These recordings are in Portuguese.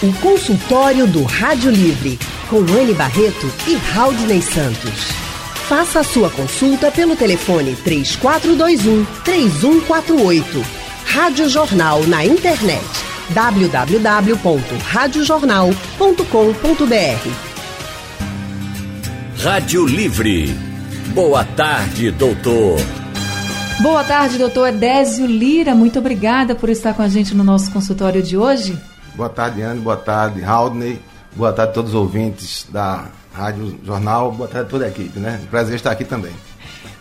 O consultório do Rádio Livre, com Anne Barreto e Raudney Santos. Faça a sua consulta pelo telefone 3421 3148. Rádio Jornal na internet www.radiojornal.com.br. Rádio Livre. Boa tarde, doutor. Boa tarde, doutor Edésio Lira. Muito obrigada por estar com a gente no nosso consultório de hoje. Boa tarde, Anne. Boa tarde, Haldney. Boa tarde a todos os ouvintes da Rádio Jornal. Boa tarde a toda a equipe, né? Prazer estar aqui também.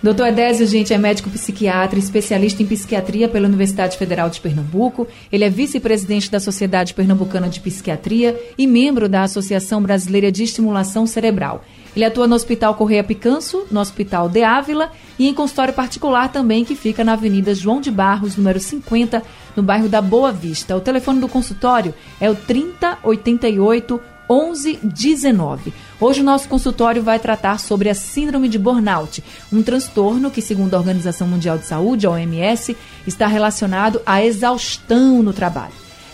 Doutor Edésio, gente, é médico psiquiatra, especialista em psiquiatria pela Universidade Federal de Pernambuco. Ele é vice-presidente da Sociedade Pernambucana de Psiquiatria e membro da Associação Brasileira de Estimulação Cerebral. Ele atua no Hospital Correia Picanso, no Hospital De Ávila e em consultório particular também, que fica na Avenida João de Barros, número 50, no bairro da Boa Vista. O telefone do consultório é o 3088 1119. Hoje o nosso consultório vai tratar sobre a síndrome de burnout, um transtorno que, segundo a Organização Mundial de Saúde, a OMS, está relacionado à exaustão no trabalho.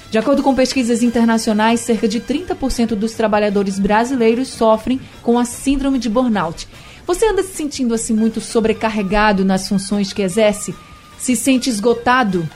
De acordo com pesquisas internacionais, cerca de 30% dos trabalhadores brasileiros sofrem com a síndrome de burnout. Você anda se sentindo assim muito sobrecarregado nas funções que exerce? Se sente esgotado?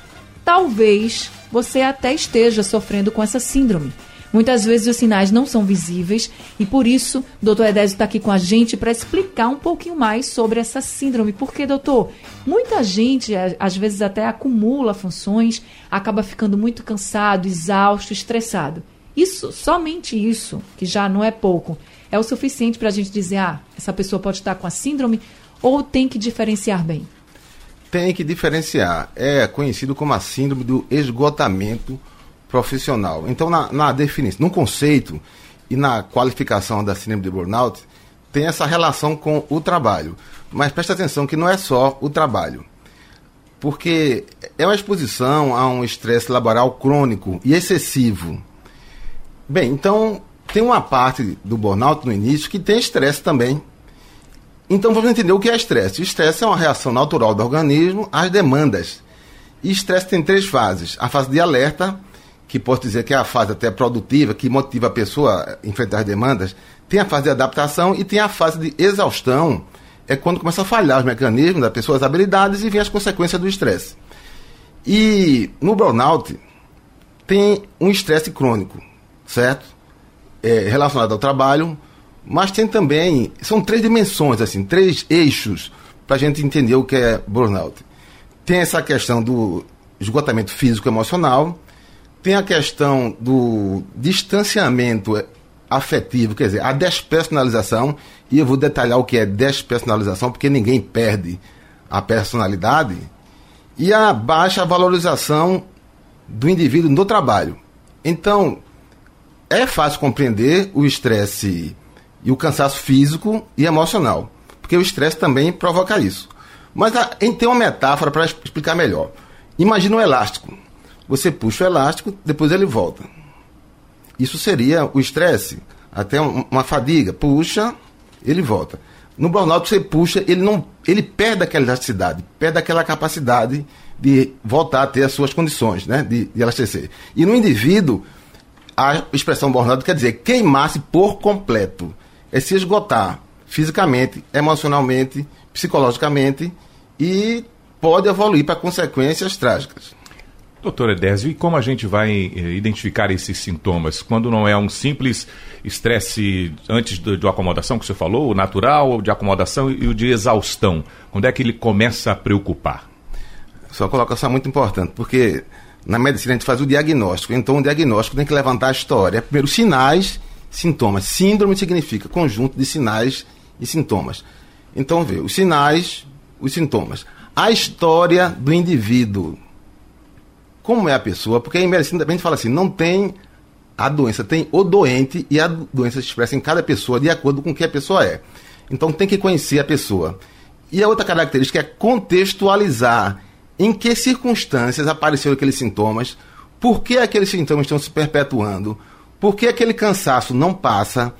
Talvez você até esteja sofrendo com essa síndrome. Muitas vezes os sinais não são visíveis e por isso o doutor Edésio está aqui com a gente para explicar um pouquinho mais sobre essa síndrome. Porque, doutor, muita gente às vezes até acumula funções, acaba ficando muito cansado, exausto, estressado. Isso, somente isso, que já não é pouco, é o suficiente para a gente dizer, ah, essa pessoa pode estar com a síndrome ou tem que diferenciar bem? Tem que diferenciar. É conhecido como a síndrome do esgotamento profissional. Então, na, na definição, no conceito e na qualificação da síndrome de burnout, tem essa relação com o trabalho. Mas preste atenção que não é só o trabalho. Porque é uma exposição a um estresse laboral crônico e excessivo. Bem, então tem uma parte do burnout no início que tem estresse também. Então vamos entender o que é estresse. Estresse é uma reação natural do organismo às demandas. E estresse tem três fases: a fase de alerta, que posso dizer que é a fase até produtiva, que motiva a pessoa a enfrentar as demandas, tem a fase de adaptação e tem a fase de exaustão, é quando começa a falhar os mecanismos das pessoas, as habilidades e vem as consequências do estresse. E no burnout tem um estresse crônico, certo? É, relacionado ao trabalho, mas tem também, são três dimensões, assim, três eixos para a gente entender o que é burnout. Tem essa questão do esgotamento físico emocional, tem a questão do distanciamento afetivo, quer dizer, a despersonalização, e eu vou detalhar o que é despersonalização, porque ninguém perde a personalidade, e a baixa valorização do indivíduo no trabalho. Então, é fácil compreender o estresse e o cansaço físico e emocional, porque o estresse também provoca isso. Mas a, tem uma metáfora para explicar melhor. Imagina um elástico. Você puxa o elástico, depois ele volta. Isso seria o estresse, até uma fadiga. Puxa, ele volta. No burnout você puxa, ele não, ele perde aquela elasticidade, perde aquela capacidade de voltar a ter as suas condições, né, de, de elastecer. E no indivíduo, a expressão burnout quer dizer queimar-se por completo, é se esgotar fisicamente, emocionalmente, psicologicamente e pode evoluir para consequências trágicas. Doutor Edésio, e como a gente vai eh, identificar esses sintomas? Quando não é um simples estresse antes de, de acomodação, que você falou, o natural, de acomodação e o de exaustão? Quando é que ele começa a preocupar? Sua colocação é muito importante, porque na medicina a gente faz o diagnóstico. Então o diagnóstico tem que levantar a história. Primeiro, sinais, sintomas. Síndrome significa conjunto de sinais e sintomas. Então, vê, os sinais, os sintomas. A história do indivíduo como é a pessoa, porque em medicina a gente fala assim, não tem a doença, tem o doente e a doença se expressa em cada pessoa de acordo com o que a pessoa é. Então tem que conhecer a pessoa. E a outra característica é contextualizar em que circunstâncias apareceram aqueles sintomas, por que aqueles sintomas estão se perpetuando, por que aquele cansaço não passa,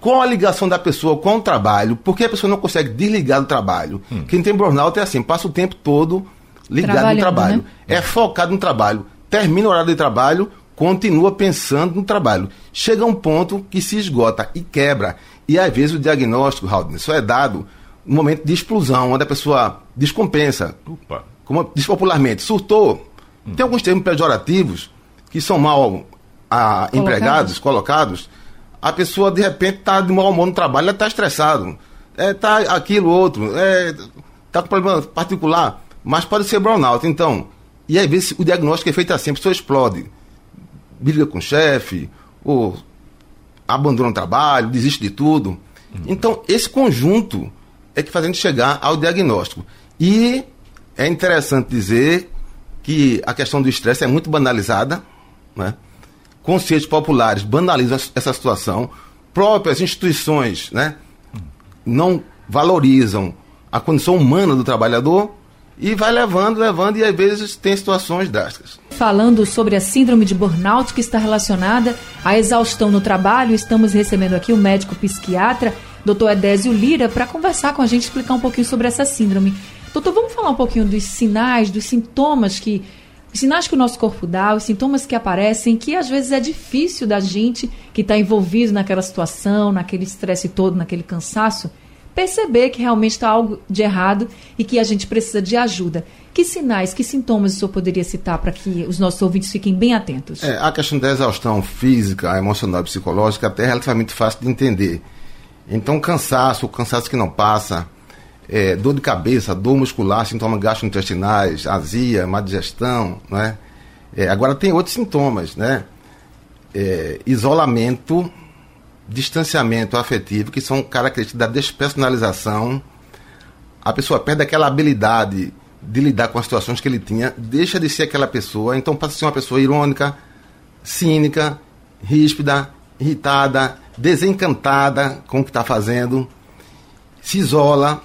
qual a ligação da pessoa com o trabalho, por que a pessoa não consegue desligar do trabalho. Hum. Quem tem burnout é assim, passa o tempo todo ligado no trabalho. Né? É focado no trabalho. Termina o horário de trabalho, continua pensando no trabalho. Chega um ponto que se esgota e quebra. E às vezes o diagnóstico, Raul, só é dado no momento de explosão, onde a pessoa descompensa. Opa. Como diz popularmente, surtou. Hum. Tem alguns termos pejorativos que são mal a, colocados. empregados, colocados. A pessoa, de repente, está de mau humor no trabalho, ela está estressado. É, tá aquilo, outro. É, tá com problema particular. Mas pode ser burnout. Então, e às vezes o diagnóstico é feito assim, a pessoa explode. Briga com o chefe, ou abandona o trabalho, desiste de tudo. Uhum. Então, esse conjunto é que faz a gente chegar ao diagnóstico. E é interessante dizer que a questão do estresse é muito banalizada, né? Conceitos populares banalizam essa situação, próprias instituições né? não valorizam a condição humana do trabalhador e vai levando, levando, e às vezes tem situações drásticas. Falando sobre a síndrome de burnout que está relacionada à exaustão no trabalho, estamos recebendo aqui o médico psiquiatra, Dr. Edésio Lira, para conversar com a gente, explicar um pouquinho sobre essa síndrome. Doutor, vamos falar um pouquinho dos sinais, dos sintomas que. Os sinais que o nosso corpo dá, os sintomas que aparecem, que às vezes é difícil da gente que está envolvido naquela situação, naquele estresse todo, naquele cansaço, perceber que realmente está algo de errado e que a gente precisa de ajuda. Que sinais, que sintomas o senhor poderia citar para que os nossos ouvintes fiquem bem atentos? É, a questão da exaustão física, emocional e psicológica até é relativamente fácil de entender. Então, cansaço, cansaço que não passa, é, dor de cabeça, dor muscular, sintomas gastrointestinais, azia, má digestão, né? É, agora tem outros sintomas, né? É, isolamento distanciamento afetivo, que são características da despersonalização. A pessoa perde aquela habilidade de lidar com as situações que ele tinha, deixa de ser aquela pessoa, então passa a ser uma pessoa irônica, cínica, ríspida, irritada, desencantada com o que está fazendo, se isola.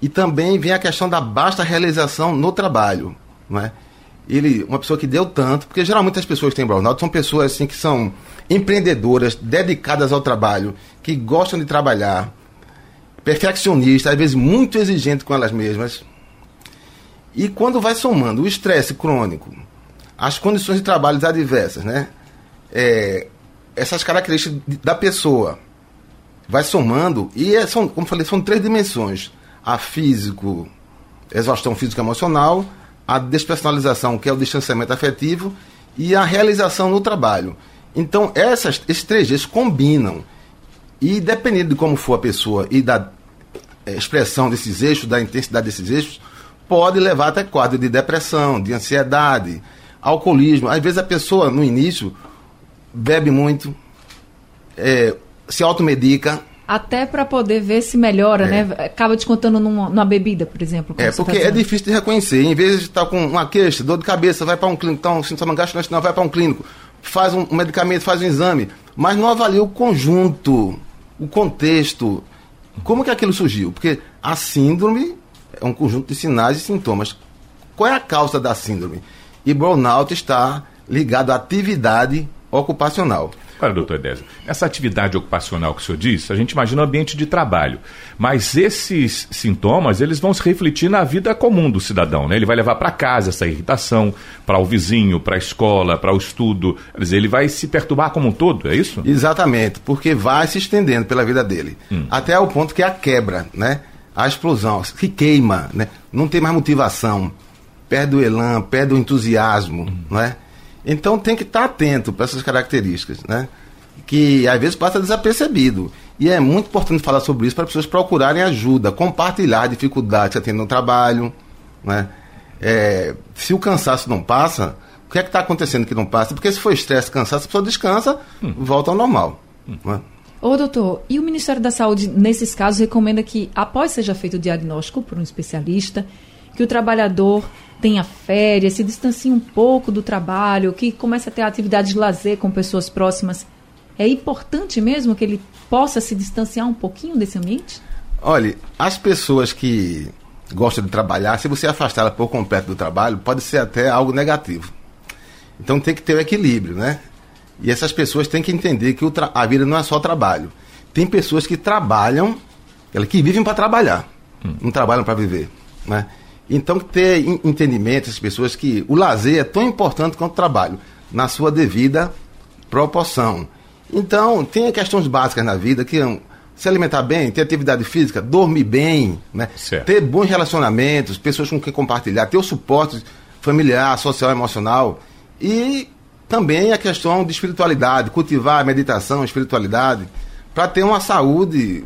E também vem a questão da baixa realização no trabalho. Não é? ele, uma pessoa que deu tanto, porque geralmente as pessoas que têm burnout são pessoas assim que são empreendedoras, dedicadas ao trabalho, que gostam de trabalhar, perfeccionistas, às vezes muito exigentes com elas mesmas. E quando vai somando o estresse crônico, as condições de trabalho adversas, né? É, essas características da pessoa vai somando e é, são, como falei, são três dimensões: a físico, exaustão física emocional, a despersonalização, que é o distanciamento afetivo, e a realização no trabalho. Então, essas, esses três eixos combinam. E dependendo de como for a pessoa e da é, expressão desses eixos, da intensidade desses eixos, pode levar até quadro de depressão, de ansiedade, alcoolismo. Às vezes a pessoa, no início, bebe muito, é, se automedica, até para poder ver se melhora, é. né? Acaba descontando numa, numa bebida, por exemplo. É, porque tá é difícil de reconhecer. Em vez de estar com uma queixa, dor de cabeça, vai para um clínico, então, sintoma gastrointestinal, vai para um clínico, faz um, um medicamento, faz um exame, mas não avalia o conjunto, o contexto, como que aquilo surgiu? Porque a síndrome é um conjunto de sinais e sintomas. Qual é a causa da síndrome? E burnout está ligado à atividade ocupacional. Olha, doutor Edésio, essa atividade ocupacional que o senhor disse, a gente imagina o ambiente de trabalho. Mas esses sintomas, eles vão se refletir na vida comum do cidadão, né? Ele vai levar para casa essa irritação, para o vizinho, para a escola, para o estudo. Quer dizer, ele vai se perturbar como um todo, é isso? Exatamente, porque vai se estendendo pela vida dele. Hum. Até o ponto que a quebra, né? A explosão, que queima, né? Não tem mais motivação. Perde o elan, perde o entusiasmo, hum. não é? Então tem que estar atento para essas características, né? Que às vezes passa desapercebido. E é muito importante falar sobre isso para as pessoas procurarem ajuda, compartilhar dificuldades que no trabalho, né? É, se o cansaço não passa, o que é que está acontecendo que não passa? Porque se for estresse, cansaço, a pessoa descansa, hum. volta ao normal. Hum. Né? Ô, doutor, e o Ministério da Saúde, nesses casos, recomenda que, após seja feito o diagnóstico por um especialista, que o trabalhador tenha férias, se distancie um pouco do trabalho, que comece a ter atividade de lazer com pessoas próximas. É importante mesmo que ele possa se distanciar um pouquinho desse ambiente? Olhe, as pessoas que gostam de trabalhar, se você afastá-la por completo do trabalho, pode ser até algo negativo. Então tem que ter o um equilíbrio, né? E essas pessoas têm que entender que a vida não é só trabalho. Tem pessoas que trabalham, que vivem para trabalhar, hum. não trabalham para viver, né? Então, ter entendimento, as pessoas que o lazer é tão importante quanto o trabalho. na sua devida proporção. Então, tem questões básicas na vida que se alimentar bem, ter atividade física, dormir bem, né? ter bons relacionamentos, pessoas com quem compartilhar, ter o suporte familiar, social, emocional e também a questão de espiritualidade, cultivar a meditação, a espiritualidade, para ter uma saúde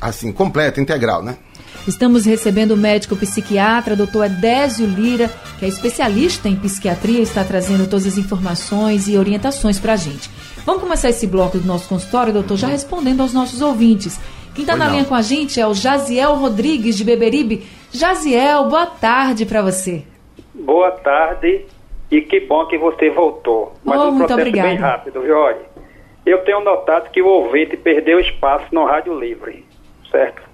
assim completa, integral, né? Estamos recebendo o médico psiquiatra, doutor Edésio Lira, que é especialista em psiquiatria, está trazendo todas as informações e orientações para a gente. Vamos começar esse bloco do nosso consultório, doutor, já respondendo aos nossos ouvintes. Quem está na linha com a gente é o Jaziel Rodrigues, de Beberibe. Jaziel, boa tarde para você. Boa tarde e que bom que você voltou. Mas oh, um processo bem rápido, viu? Olha, eu tenho notado que o ouvinte perdeu espaço no Rádio Livre, certo?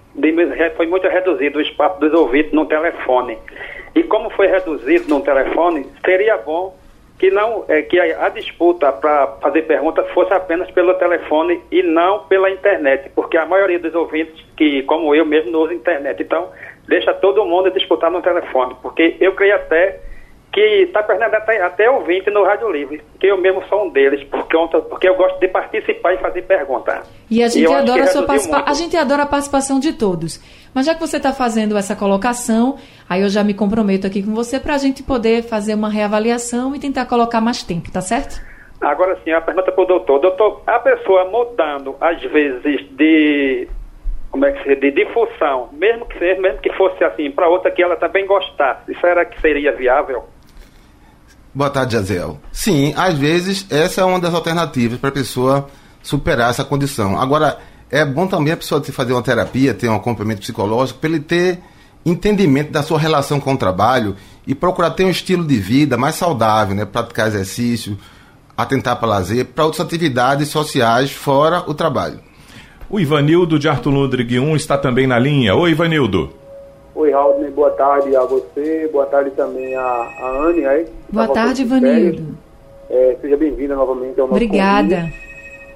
Foi muito reduzido o espaço dos ouvintes no telefone. E como foi reduzido no telefone, seria bom que não é, que a, a disputa para fazer perguntas fosse apenas pelo telefone e não pela internet, porque a maioria dos ouvintes que, como eu mesmo, não usa internet. Então, deixa todo mundo disputar no telefone, porque eu creio até que está perdendo até, até ouvinte no Rádio Livre, que eu mesmo sou um deles, porque, porque eu gosto de participar e fazer pergunta. E a gente, e adora a, sua participa a gente adora a participação de todos. Mas já que você está fazendo essa colocação, aí eu já me comprometo aqui com você para a gente poder fazer uma reavaliação e tentar colocar mais tempo, tá certo? Agora sim, a pergunta para o doutor. Doutor, a pessoa mudando, às vezes, de como é que se de difusão, mesmo que mesmo que fosse assim, para outra que ela também gostasse, isso era que seria viável? Boa tarde, Jaziel. Sim, às vezes essa é uma das alternativas para a pessoa superar essa condição. Agora, é bom também a pessoa fazer uma terapia, ter um acompanhamento psicológico, para ele ter entendimento da sua relação com o trabalho e procurar ter um estilo de vida mais saudável, né? praticar exercício, atentar para lazer, para outras atividades sociais fora o trabalho. O Ivanildo de Arthur Ludwig 1 está também na linha. Oi, Ivanildo. Oi, Raul, boa tarde a você, boa tarde também a, a Anne. Aí, boa tarde, Ivanildo. É, seja bem-vinda novamente ao nosso Obrigada. Convite.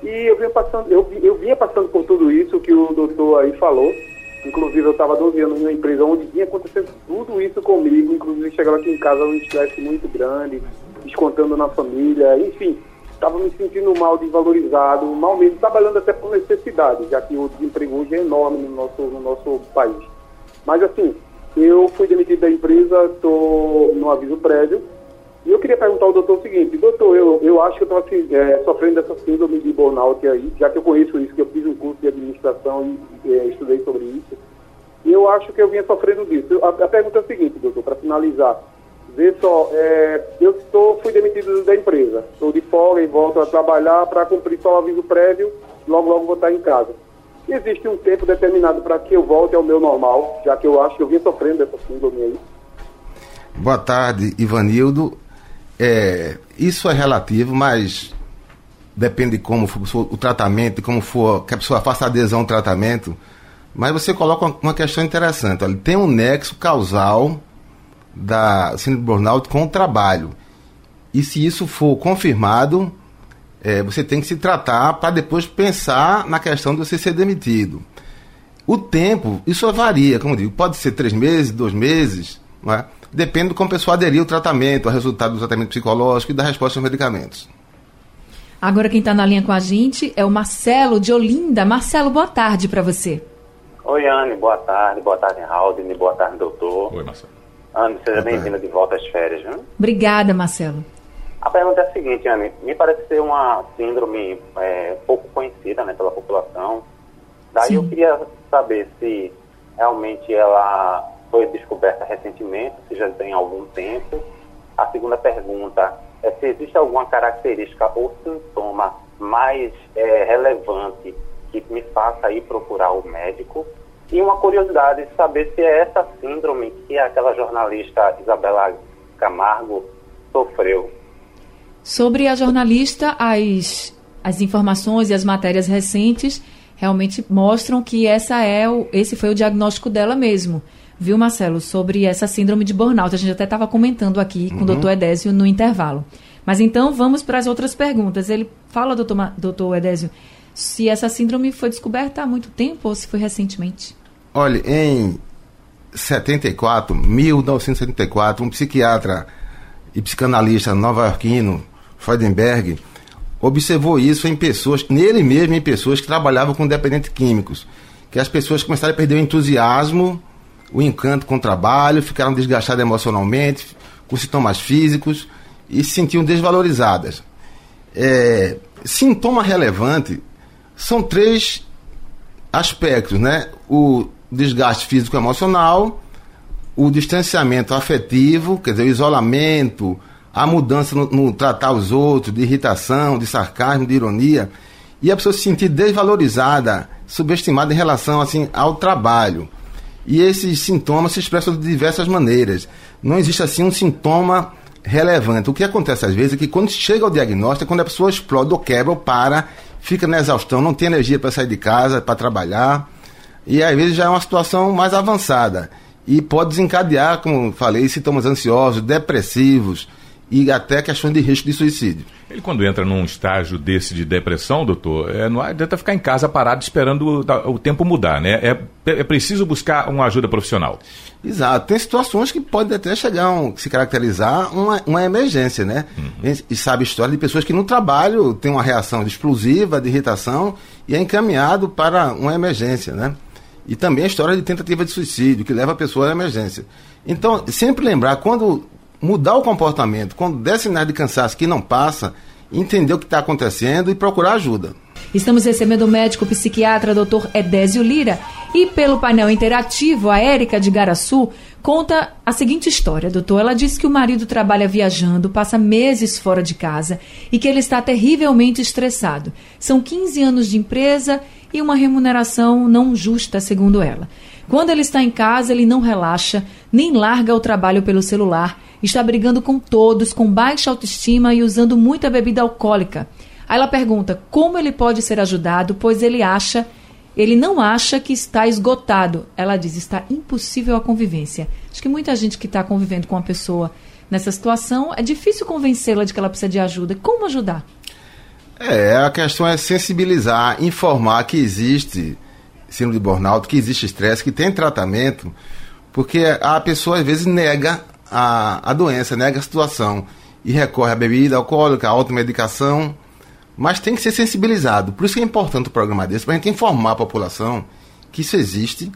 E eu vinha, passando, eu, eu vinha passando por tudo isso que o doutor aí falou. Inclusive, eu estava 12 anos numa empresa onde vinha acontecendo tudo isso comigo. Inclusive, chegava aqui em casa um estresse muito grande, descontando na família, enfim. Estava me sentindo mal, desvalorizado, mal mesmo, trabalhando até por necessidade, já que o desemprego hoje é enorme no nosso, no nosso país. Mas assim, eu fui demitido da empresa, estou no aviso prévio. E eu queria perguntar ao doutor o seguinte, doutor, eu, eu acho que eu estou assim, é, sofrendo dessa síndrome de burnout aí, já que eu conheço isso, que eu fiz um curso de administração e é, estudei sobre isso. E eu acho que eu vinha sofrendo disso. A, a pergunta é a seguinte, doutor, para finalizar. Vê só, é, eu estou, fui demitido da empresa. Estou de folga e volto a trabalhar para cumprir só o aviso prévio, logo, logo vou estar em casa existe um tempo determinado para que eu volte ao meu normal, já que eu acho que eu vim sofrendo dessa síndrome aí. Boa tarde, Ivanildo. É, isso é relativo, mas depende de como for o tratamento, como for que a pessoa faça adesão ao tratamento. Mas você coloca uma questão interessante. Tem um nexo causal da síndrome burnout com o trabalho. E se isso for confirmado, é, você tem que se tratar para depois pensar na questão de você ser demitido. O tempo, isso varia, como eu digo, pode ser três meses, dois meses, não é? depende de como a pessoa aderir ao tratamento, ao resultado do tratamento psicológico e da resposta aos medicamentos. Agora quem está na linha com a gente é o Marcelo de Olinda. Marcelo, boa tarde para você. Oi, Anne, boa tarde. Boa tarde, Raul. Boa tarde, doutor. Oi, Marcelo. Anne, seja bem-vinda de volta às férias, viu? Obrigada, Marcelo. A pergunta é a seguinte, Anne, me parece ser uma síndrome é, pouco conhecida né, pela população. Daí Sim. eu queria saber se realmente ela foi descoberta recentemente, se já tem algum tempo. A segunda pergunta é se existe alguma característica ou sintoma mais é, relevante que me faça ir procurar o médico. E uma curiosidade, saber se é essa síndrome que aquela jornalista Isabela Camargo sofreu. Sobre a jornalista, as, as informações e as matérias recentes realmente mostram que essa é o, esse foi o diagnóstico dela mesmo. Viu, Marcelo, sobre essa síndrome de burnout. A gente até estava comentando aqui com uhum. o doutor Edésio no intervalo. Mas então vamos para as outras perguntas. Ele fala, doutor, doutor Edésio, se essa síndrome foi descoberta há muito tempo ou se foi recentemente? Olha, em 74, 1974, um psiquiatra e psicanalista nova-iorquino Freudenberg, observou isso em pessoas, nele mesmo em pessoas que trabalhavam com dependentes químicos, que as pessoas começaram a perder o entusiasmo, o encanto com o trabalho, ficaram desgastadas emocionalmente, com sintomas físicos e se sentiam desvalorizadas. É, sintoma relevante são três aspectos, né? O desgaste físico emocional, o distanciamento afetivo, quer dizer, o isolamento, a mudança no, no, tratar os outros, de irritação, de sarcasmo, de ironia, e a pessoa se sentir desvalorizada, subestimada em relação assim ao trabalho. E esses sintomas se expressam de diversas maneiras. Não existe assim um sintoma relevante. O que acontece às vezes é que quando chega ao diagnóstico, é quando a pessoa explode ou quebra ou para, fica na exaustão, não tem energia para sair de casa, para trabalhar, e às vezes já é uma situação mais avançada. E pode desencadear, como falei, sintomas ansiosos, depressivos, e até questões de risco de suicídio. Ele, quando entra num estágio desse de depressão, doutor, é, não adianta ficar em casa parado esperando o, o tempo mudar, né? É, é, preciso buscar uma ajuda profissional. Exato. Tem situações que podem até chegar a se caracterizar uma, uma emergência, né? Uhum. E sabe história de pessoas que no trabalho têm uma reação explosiva, de irritação, e é encaminhado para uma emergência, né? E também a história de tentativa de suicídio, que leva a pessoa à emergência. Então, sempre lembrar, quando mudar o comportamento, quando der sinais de cansaço que não passa, entender o que está acontecendo e procurar ajuda. Estamos recebendo o médico psiquiatra Dr. Edésio Lira e pelo painel interativo a Érica de Garaçu conta a seguinte história, doutor. Ela diz que o marido trabalha viajando, passa meses fora de casa e que ele está terrivelmente estressado. São 15 anos de empresa e uma remuneração não justa, segundo ela. Quando ele está em casa, ele não relaxa, nem larga o trabalho pelo celular está brigando com todos, com baixa autoestima e usando muita bebida alcoólica. Aí ela pergunta como ele pode ser ajudado, pois ele acha, ele não acha que está esgotado. Ela diz, está impossível a convivência. Acho que muita gente que está convivendo com uma pessoa nessa situação, é difícil convencê-la de que ela precisa de ajuda. Como ajudar? É, a questão é sensibilizar, informar que existe síndrome de burnout, que existe estresse, que tem tratamento, porque a pessoa às vezes nega a, a doença, nega a situação e recorre à bebida alcoólica, à automedicação, mas tem que ser sensibilizado. Por isso que é importante o programa desse, para a gente informar a população que isso existe,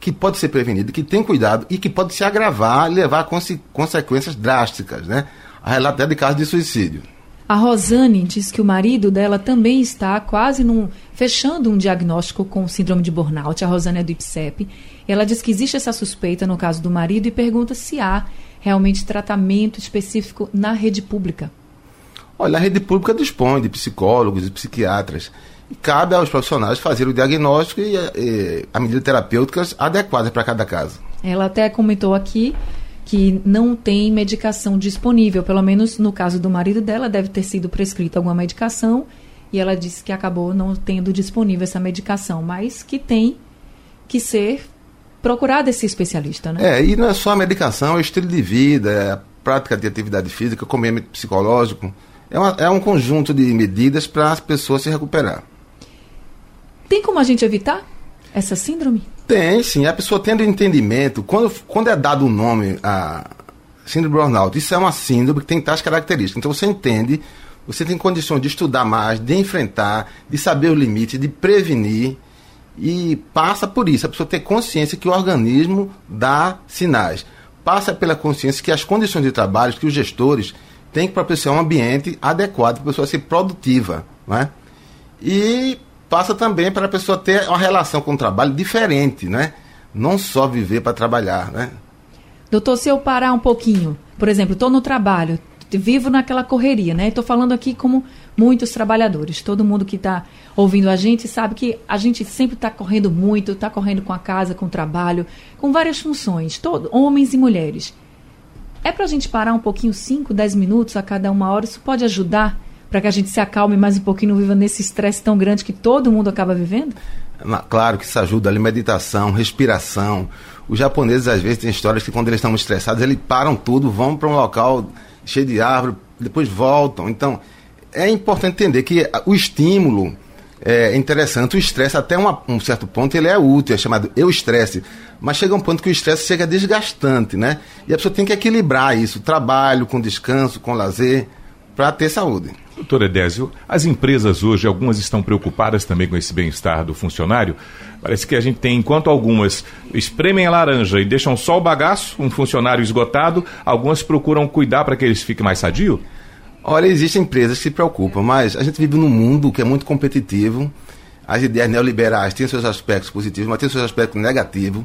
que pode ser prevenido, que tem cuidado e que pode se agravar e levar a conse consequências drásticas, né? A relato de casos de suicídio. A Rosane diz que o marido dela também está quase num, fechando um diagnóstico com síndrome de burnout. A Rosane é do IPSEP. Ela diz que existe essa suspeita no caso do marido e pergunta se há realmente tratamento específico na rede pública? Olha, a rede pública dispõe de psicólogos e psiquiatras. E cabe aos profissionais fazer o diagnóstico e, e a medida terapêuticas adequadas para cada caso. Ela até comentou aqui que não tem medicação disponível, pelo menos no caso do marido dela, deve ter sido prescrita alguma medicação e ela disse que acabou não tendo disponível essa medicação, mas que tem que ser procurar desse especialista, né? É, e não é só a medicação, é o estilo de vida, é a prática de atividade física, acompanhamento psicológico. É, uma, é um conjunto de medidas para as pessoas se recuperar. Tem como a gente evitar essa síndrome? Tem, sim. A pessoa tendo entendimento, quando, quando é dado o um nome a síndrome burnout, isso é uma síndrome que tem tais características. Então você entende, você tem condições de estudar mais, de enfrentar, de saber os limites, de prevenir e passa por isso, a pessoa ter consciência que o organismo dá sinais. Passa pela consciência que as condições de trabalho, que os gestores têm que propiciar um ambiente adequado para a pessoa ser produtiva. Né? E passa também para a pessoa ter uma relação com o trabalho diferente, né? não só viver para trabalhar. Né? Doutor, se eu parar um pouquinho, por exemplo, estou no trabalho, vivo naquela correria, né? Estou falando aqui como muitos trabalhadores. Todo mundo que está ouvindo a gente sabe que a gente sempre está correndo muito, está correndo com a casa, com o trabalho, com várias funções, todo, homens e mulheres. É para a gente parar um pouquinho, 5, 10 minutos a cada uma hora? Isso pode ajudar para que a gente se acalme mais um pouquinho, não viva nesse estresse tão grande que todo mundo acaba vivendo? Claro que isso ajuda ali, meditação, respiração. Os japoneses às vezes têm histórias que quando eles estão estressados, eles param tudo, vão para um local cheio de árvore, depois voltam. Então, é importante entender que o estímulo é interessante, o estresse até uma, um certo ponto ele é útil, é chamado eu estresse, mas chega um ponto que o estresse chega desgastante, né? E a pessoa tem que equilibrar isso, trabalho com descanso, com lazer, para ter saúde. Doutor Edésio, as empresas hoje, algumas estão preocupadas também com esse bem-estar do funcionário. Parece que a gente tem, enquanto algumas espremem a laranja e deixam só o bagaço, um funcionário esgotado, algumas procuram cuidar para que eles fiquem mais sadio? Olha, existem empresas que se preocupam, mas a gente vive num mundo que é muito competitivo. As ideias neoliberais têm seus aspectos positivos, mas têm seus aspectos negativos.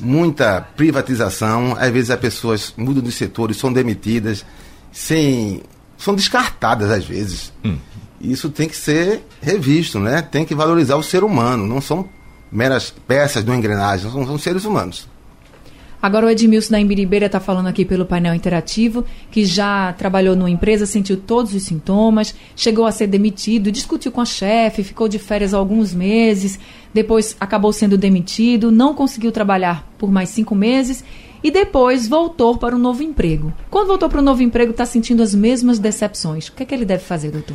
Muita privatização, às vezes as pessoas mudam de setores, são demitidas, sem são descartadas às vezes. Hum. Isso tem que ser revisto, né? Tem que valorizar o ser humano, não são meras peças de uma engrenagem, são, são seres humanos. Agora o Edmilson da Imbiribeira está falando aqui pelo painel interativo, que já trabalhou numa empresa, sentiu todos os sintomas, chegou a ser demitido, discutiu com a chefe, ficou de férias alguns meses, depois acabou sendo demitido, não conseguiu trabalhar por mais cinco meses e depois voltou para um novo emprego. Quando voltou para o um novo emprego, está sentindo as mesmas decepções. O que é que ele deve fazer, doutor?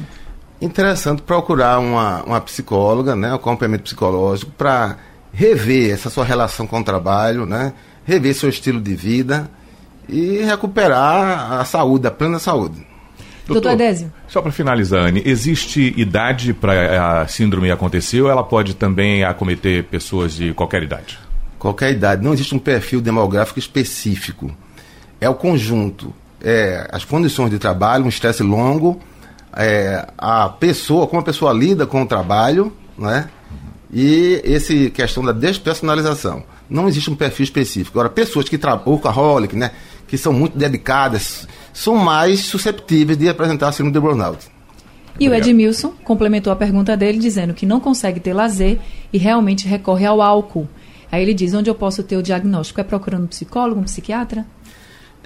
Interessante procurar uma, uma psicóloga, né, um acompanhamento psicológico, para rever essa sua relação com o trabalho, né, rever seu estilo de vida e recuperar a saúde, a plena saúde. Doutor Adésio. Só para finalizar, Anne, existe idade para a síndrome acontecer ou ela pode também acometer pessoas de qualquer idade? Qualquer idade. Não existe um perfil demográfico específico. É o conjunto, é, as condições de trabalho, um estresse longo, é, a pessoa, como a pessoa lida com o trabalho, né? E esse questão da despersonalização. Não existe um perfil específico. Agora, pessoas que trabalham, workaholic, né? Que são muito dedicadas, são mais susceptíveis de apresentar síndrome de burnout. E Obrigado. o Edmilson complementou a pergunta dele dizendo que não consegue ter lazer e realmente recorre ao álcool. Aí ele diz: onde eu posso ter o diagnóstico? É procurando um psicólogo, um psiquiatra?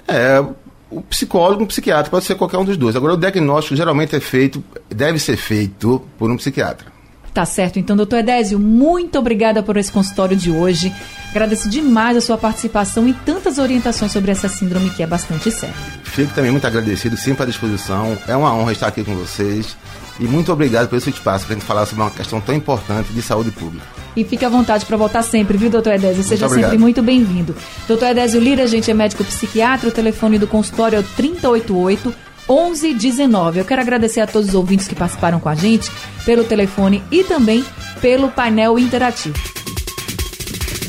É, o psicólogo, um psiquiatra, pode ser qualquer um dos dois. Agora, o diagnóstico geralmente é feito, deve ser feito por um psiquiatra. Tá certo. Então, doutor Edésio, muito obrigada por esse consultório de hoje. Agradeço demais a sua participação e tantas orientações sobre essa síndrome que é bastante séria. Fico também muito agradecido, sempre à disposição. É uma honra estar aqui com vocês. E muito obrigado por esse espaço para a gente falar sobre uma questão tão importante de saúde pública. E fique à vontade para voltar sempre, viu, doutor Edésio? Seja sempre muito bem-vindo. Doutor Edésio Lira, a gente é médico psiquiatra, o telefone do consultório é o 388 1119. Eu quero agradecer a todos os ouvintes que participaram com a gente pelo telefone e também pelo painel interativo.